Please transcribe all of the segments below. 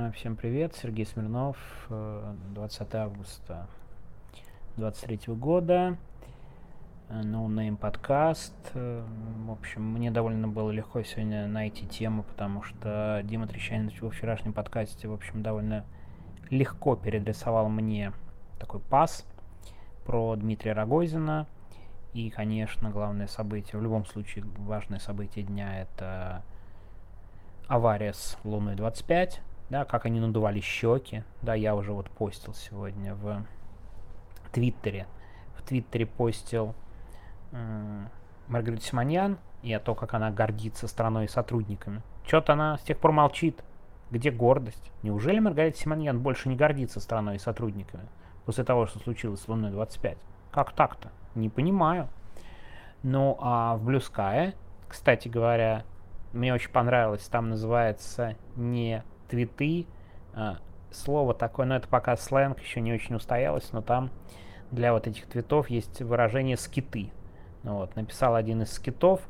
А, Всем привет, Сергей Смирнов, э, 20 августа 23 года, э, No Name подкаст. Э, В общем, мне довольно было легко сегодня найти тему, потому что Дима Трещанин во вчерашнем подкасте, в общем, довольно легко переадресовал мне такой пас про Дмитрия Рогозина. И, конечно, главное событие, в любом случае, важное событие дня это авария с Луной 25, да, как они надували щеки, да, я уже вот постил сегодня в Твиттере, в Твиттере постил э, Маргарита Симоньян и о том, как она гордится страной и сотрудниками. Что-то она с тех пор молчит. Где гордость? Неужели Маргарита Симоньян больше не гордится страной и сотрудниками после того, что случилось с Луной 25? Как так-то? Не понимаю. Ну, а в Sky, кстати говоря, мне очень понравилось, там называется не твиты, а, слово такое, но это пока сленг, еще не очень устоялось, но там для вот этих твитов есть выражение скиты. Ну Вот, написал один из скитов,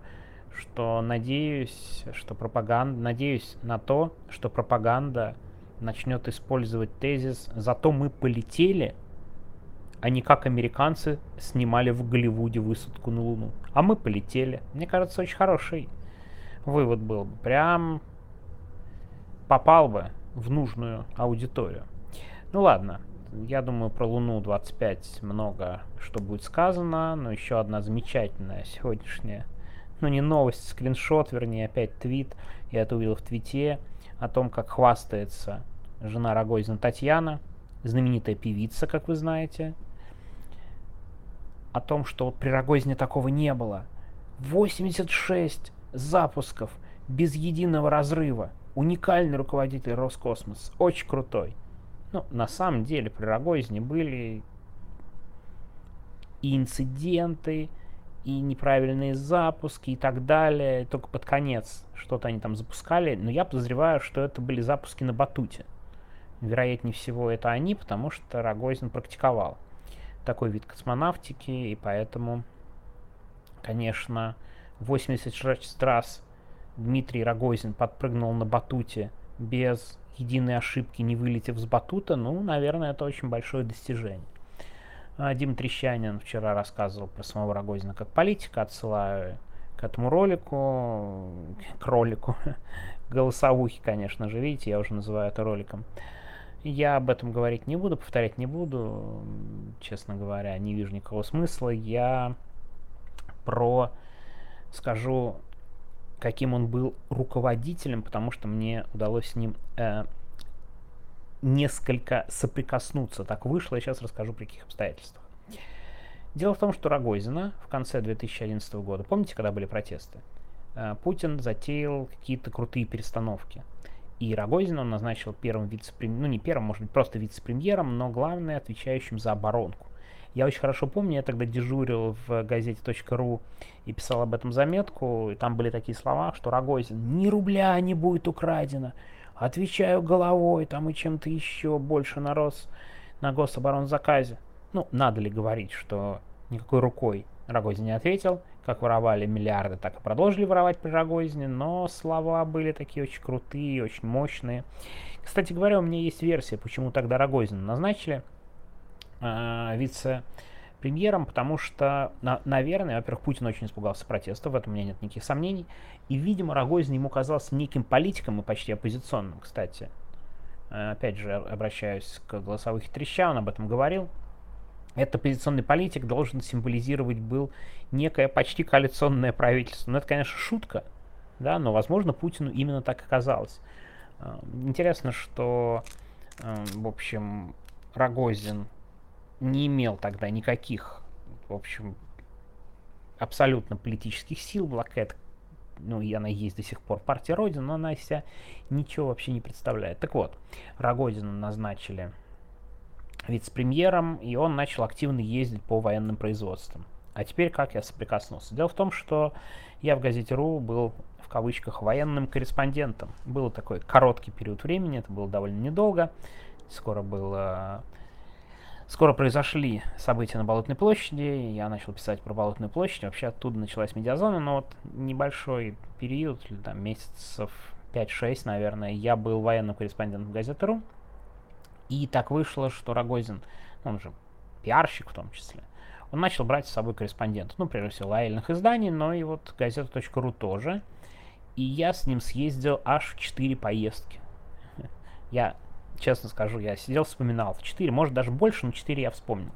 что надеюсь, что пропаганда, надеюсь на то, что пропаганда начнет использовать тезис «зато мы полетели», а не как американцы снимали в Голливуде высадку на Луну. А мы полетели. Мне кажется, очень хороший вывод был бы. Прям попал бы в нужную аудиторию. Ну ладно, я думаю, про Луну 25 много что будет сказано, но еще одна замечательная сегодняшняя, ну не новость, скриншот, вернее, опять твит, я это увидел в твите, о том, как хвастается жена Рогозина Татьяна, знаменитая певица, как вы знаете, о том, что вот при Рогозине такого не было. 86 запусков без единого разрыва. Уникальный руководитель Роскосмос. Очень крутой. Ну, на самом деле при Рогозине были и инциденты, и неправильные запуски, и так далее. Только под конец что-то они там запускали. Но я подозреваю, что это были запуски на батуте. Вероятнее всего, это они, потому что Рогозин практиковал такой вид космонавтики, и поэтому, конечно, 86 раз Дмитрий Рогозин подпрыгнул на батуте без единой ошибки, не вылетев с батута, ну, наверное, это очень большое достижение. А Дим Трещанин вчера рассказывал про самого Рогозина как политика, отсылаю к этому ролику, к ролику, голосовухи, конечно же, видите, я уже называю это роликом. Я об этом говорить не буду, повторять не буду, честно говоря, не вижу никакого смысла. Я про скажу, каким он был руководителем, потому что мне удалось с ним э, несколько соприкоснуться. Так вышло, я сейчас расскажу при каких обстоятельствах. Дело в том, что Рогозина в конце 2011 года, помните, когда были протесты, э, Путин затеял какие-то крутые перестановки. И Рогозина он назначил первым вице-премьером, ну не первым, может быть, просто вице-премьером, но главное, отвечающим за оборонку. Я очень хорошо помню, я тогда дежурил в газете .ру и писал об этом заметку, и там были такие слова, что Рогозин, ни рубля не будет украдено, отвечаю головой, там и чем-то еще больше нарос на гособоронзаказе. Ну, надо ли говорить, что никакой рукой Рогозин не ответил, как воровали миллиарды, так и продолжили воровать при Рогозине, но слова были такие очень крутые, очень мощные. Кстати говоря, у меня есть версия, почему тогда Рогозина назначили э, вице-премьером, потому что, на, наверное, во-первых, Путин очень испугался протестов, в этом у меня нет никаких сомнений, и, видимо, Рогозин ему казался неким политиком и почти оппозиционным, кстати. Э, опять же, обращаюсь к голосовых треща, он об этом говорил, этот оппозиционный политик должен символизировать был некое почти коалиционное правительство. Ну, это, конечно, шутка, да, но, возможно, Путину именно так оказалось. Интересно, что, в общем, Рогозин не имел тогда никаких, в общем, абсолютно политических сил, блокет, ну, и она есть до сих пор, партия Родина, но она из себя ничего вообще не представляет. Так вот, Рогозина назначили вице-премьером, и он начал активно ездить по военным производствам. А теперь как я соприкоснулся? Дело в том, что я в газете РУ был в кавычках военным корреспондентом. Был такой короткий период времени, это было довольно недолго. Скоро было... Скоро произошли события на Болотной площади, я начал писать про Болотную площадь, вообще оттуда началась медиазона, но вот небольшой период, там месяцев 5-6, наверное, я был военным корреспондентом газеты РУ. И так вышло, что Рогозин, он же пиарщик в том числе, он начал брать с собой корреспондентов. Ну, прежде всего, лояльных изданий, но и вот газета.ру тоже. И я с ним съездил аж в 4 поездки. Я, честно скажу, я сидел, вспоминал. 4, может даже больше, но 4 я вспомнил.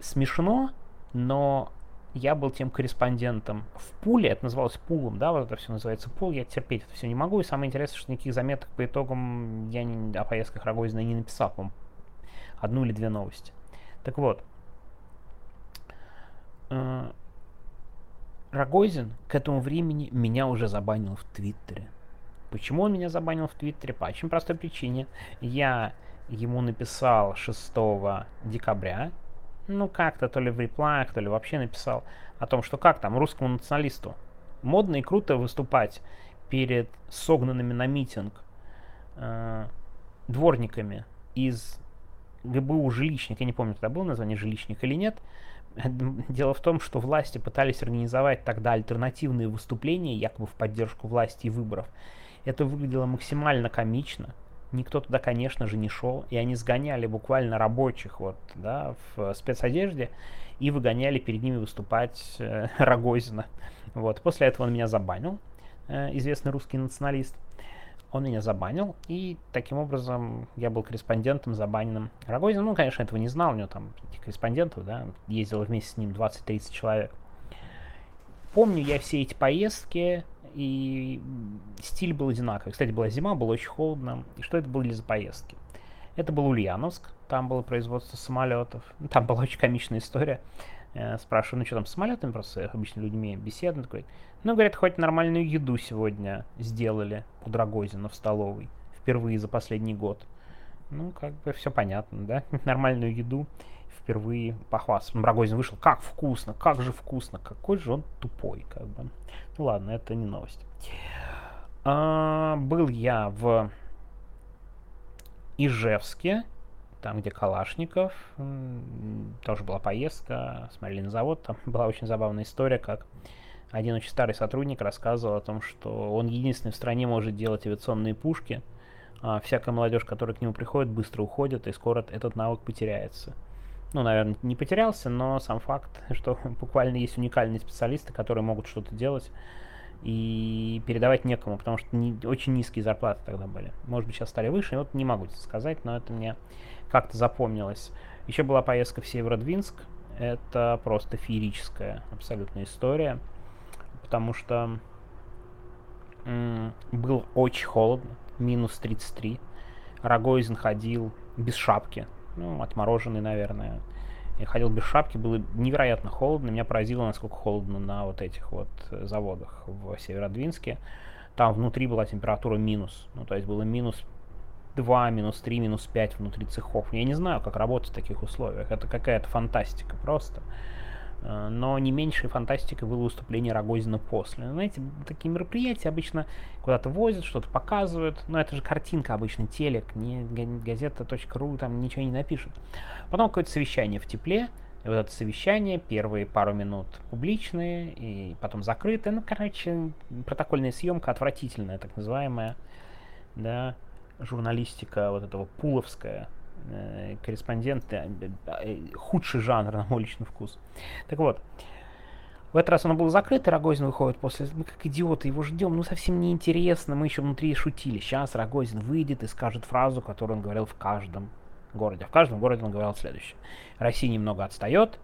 Смешно, но я был тем корреспондентом в пуле, это называлось пулом, да, вот это все называется пул, я терпеть это все не могу, и самое интересное, что никаких заметок по итогам я не, о поездках Рогозина не написал, по одну или две новости. Так вот, э, Рогозин к этому времени меня уже забанил в Твиттере. Почему он меня забанил в Твиттере? По очень простой причине. Я ему написал 6 декабря, ну как-то то ли в реплаях, то ли вообще написал о том, что как там русскому националисту модно и круто выступать перед согнанными на митинг э, дворниками из ГБУ «Жилищник», я не помню, тогда было название «Жилищник» или нет. Дело в том, что власти пытались организовать тогда альтернативные выступления, якобы в поддержку власти и выборов. Это выглядело максимально комично, никто туда, конечно же, не шел, и они сгоняли буквально рабочих вот, да, в спецодежде и выгоняли перед ними выступать э, Рогозина. Вот. После этого он меня забанил, э, известный русский националист. Он меня забанил, и таким образом я был корреспондентом забаненным Рогозиным. Ну, конечно, этого не знал, у него там этих корреспондентов, да, ездил вместе с ним 20-30 человек. Помню я все эти поездки, и стиль был одинаковый. Кстати, была зима, было очень холодно. И что это были за поездки? Это был Ульяновск, там было производство самолетов. Там была очень комичная история. Я спрашиваю, ну что там с самолетами, просто обычно людьми беседуют. Такой, ну, говорят, хоть нормальную еду сегодня сделали у Драгозина в столовой. Впервые за последний год. Ну, как бы все понятно, да? Нормальную еду впервые похвастаться. Рогозин вышел, как вкусно, как же вкусно, какой же он тупой, как бы. Ну ладно, это не новость. А, был я в Ижевске, там, где Калашников, тоже была поездка, смотрели на завод, там была очень забавная история, как один очень старый сотрудник рассказывал о том, что он единственный в стране может делать авиационные пушки, а всякая молодежь, которая к нему приходит, быстро уходит, и скоро этот навык потеряется ну, наверное, не потерялся, но сам факт, что буквально есть уникальные специалисты, которые могут что-то делать и передавать некому, потому что не, очень низкие зарплаты тогда были. Может быть, сейчас стали выше, вот не могу сказать, но это мне как-то запомнилось. Еще была поездка в Северодвинск, это просто феерическая абсолютная история, потому что м- было очень холодно, минус 33. Рогозин ходил без шапки, ну, отмороженный, наверное. Я ходил без шапки, было невероятно холодно. Меня поразило, насколько холодно на вот этих вот заводах в Северодвинске. Там внутри была температура минус. Ну, то есть было минус 2, минус 3, минус 5 внутри цехов. Я не знаю, как работать в таких условиях. Это какая-то фантастика просто. Э, но не меньшей фантастикой было выступление Рогозина после. Знаете, такие мероприятия обычно куда-то возят, что-то показывают, но это же картинка обычно, телек, не газета.ру, там ничего не напишут. Потом какое-то совещание в тепле, и вот это совещание, первые пару минут публичные, и потом закрытые. Ну, короче, протокольная съемка отвратительная, так называемая, да, журналистика вот этого пуловская, корреспонденты, э, э, худший жанр, на мой личный вкус. Так вот, в этот раз оно было закрыто, Рогозин выходит после... Мы как идиоты его ждем, ну совсем неинтересно, мы еще внутри шутили. Сейчас Рогозин выйдет и скажет фразу, которую он говорил в каждом городе. В каждом городе он говорил следующее. Россия немного отстает,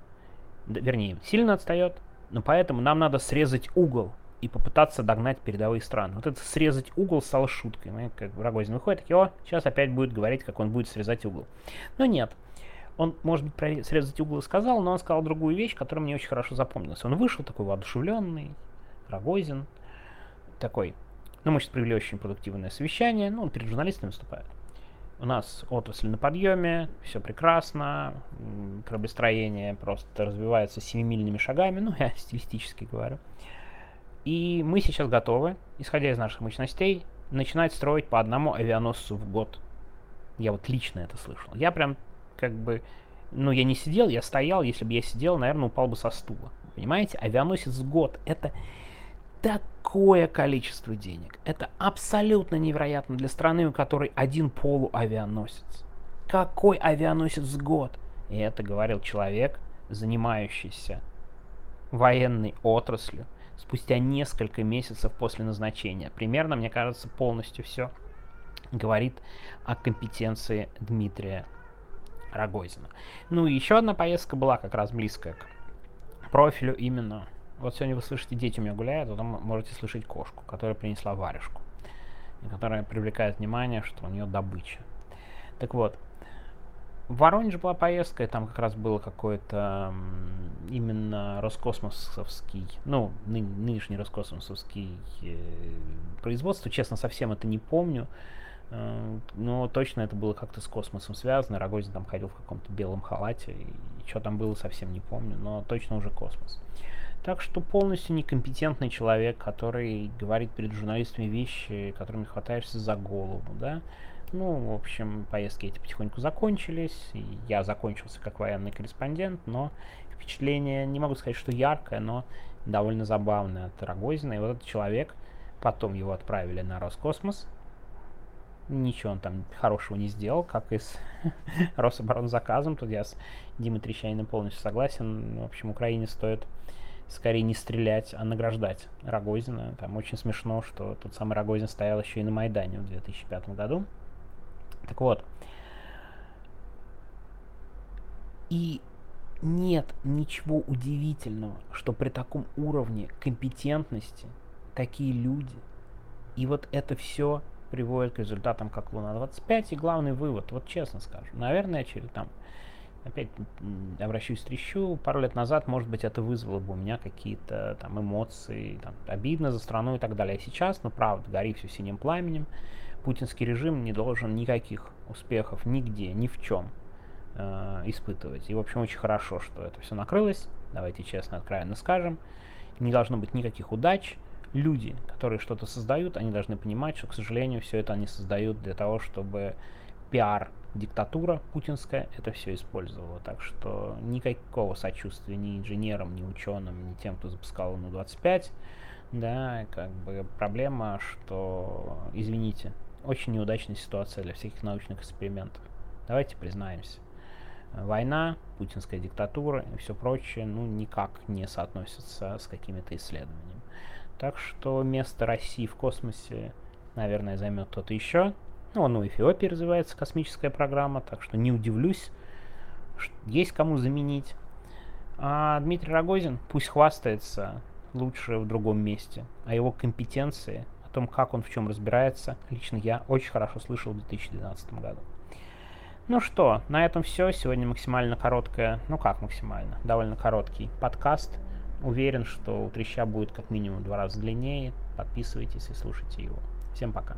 вернее, сильно отстает, но поэтому нам надо срезать угол и попытаться догнать передовые страны. Вот это срезать угол стало шуткой. Мы, как Рогозин выходит, такие, о, сейчас опять будет говорить, как он будет срезать угол. Но нет. Он, может быть, про срезать угол сказал, но он сказал другую вещь, которая мне очень хорошо запомнилась. Он вышел такой воодушевленный, Рогозин, такой, ну, мы сейчас провели очень продуктивное совещание, ну, он перед журналистами выступает. У нас отрасль на подъеме, все прекрасно, кораблестроение просто развивается семимильными шагами, ну, я стилистически говорю. И мы сейчас готовы, исходя из наших мощностей, начинать строить по одному авианосцу в год. Я вот лично это слышал. Я прям как бы... Ну, я не сидел, я стоял. Если бы я сидел, наверное, упал бы со стула. Понимаете? Авианосец в год. Это... такое количество денег. Это абсолютно невероятно для страны, у которой один полуавианосец. Какой авианосец в год? И это говорил человек, занимающийся военной отраслью спустя несколько месяцев после назначения. Примерно, мне кажется, полностью все говорит о компетенции Дмитрия Рогозина. Ну и еще одна поездка была как раз близкая к профилю именно. Вот сегодня вы слышите, дети у меня гуляют, потом можете слышать кошку, которая принесла варежку, которая привлекает внимание, что у нее добыча. Так вот, в Воронеж была поездка, и там как раз было какое-то именно роскосмосовский, ну, ны, нынешний роскосмосовский э, производство, честно, совсем это не помню, э, но точно это было как-то с космосом связано, Рогозин там ходил в каком-то белом халате, и что там было, совсем не помню, но точно уже космос. Так что полностью некомпетентный человек, который говорит перед журналистами вещи, которыми хватаешься за голову, да, ну, в общем, поездки эти потихоньку закончились. Я закончился как военный корреспондент, но впечатление, не могу сказать, что яркое, но довольно забавное от Рогозина. И вот этот человек, потом его отправили на Роскосмос. Ничего он там хорошего не сделал, как и с Рособоронзаказом. Тут я с Димой Трещаниным полностью согласен. В общем, Украине стоит скорее не стрелять, а награждать Рогозина. Там очень смешно, что тот самый Рогозин стоял еще и на Майдане в 2005 году. Так вот. И нет ничего удивительного, что при таком уровне компетентности такие люди, и вот это все приводит к результатам, как Луна-25. И главный вывод, вот честно скажу, наверное, через там, опять обращусь трещу, пару лет назад, может быть, это вызвало бы у меня какие-то там эмоции, там, обидно за страну и так далее. А сейчас, ну, правда, гори все синим пламенем, путинский режим не должен никаких успехов нигде, ни в чем э, испытывать. И, в общем, очень хорошо, что это все накрылось. Давайте честно, откровенно скажем. Не должно быть никаких удач. Люди, которые что-то создают, они должны понимать, что, к сожалению, все это они создают для того, чтобы пиар диктатура путинская это все использовала. Так что никакого сочувствия ни инженерам, ни ученым, ни тем, кто запускал ЛУНу-25. Да, как бы проблема, что, извините, очень неудачная ситуация для всяких научных экспериментов. Давайте признаемся. Война, путинская диктатура и все прочее, ну, никак не соотносятся с какими-то исследованиями. Так что место России в космосе, наверное, займет кто-то еще. Ну, ну, Эфиопии развивается космическая программа, так что не удивлюсь, есть кому заменить. А Дмитрий Рогозин пусть хвастается лучше в другом месте, а его компетенции том, как он в чем разбирается, лично я очень хорошо слышал в 2012 году. Ну что, на этом все. Сегодня максимально короткая, ну как максимально, довольно короткий подкаст. Уверен, что у Треща будет как минимум в два раза длиннее. Подписывайтесь и слушайте его. Всем пока.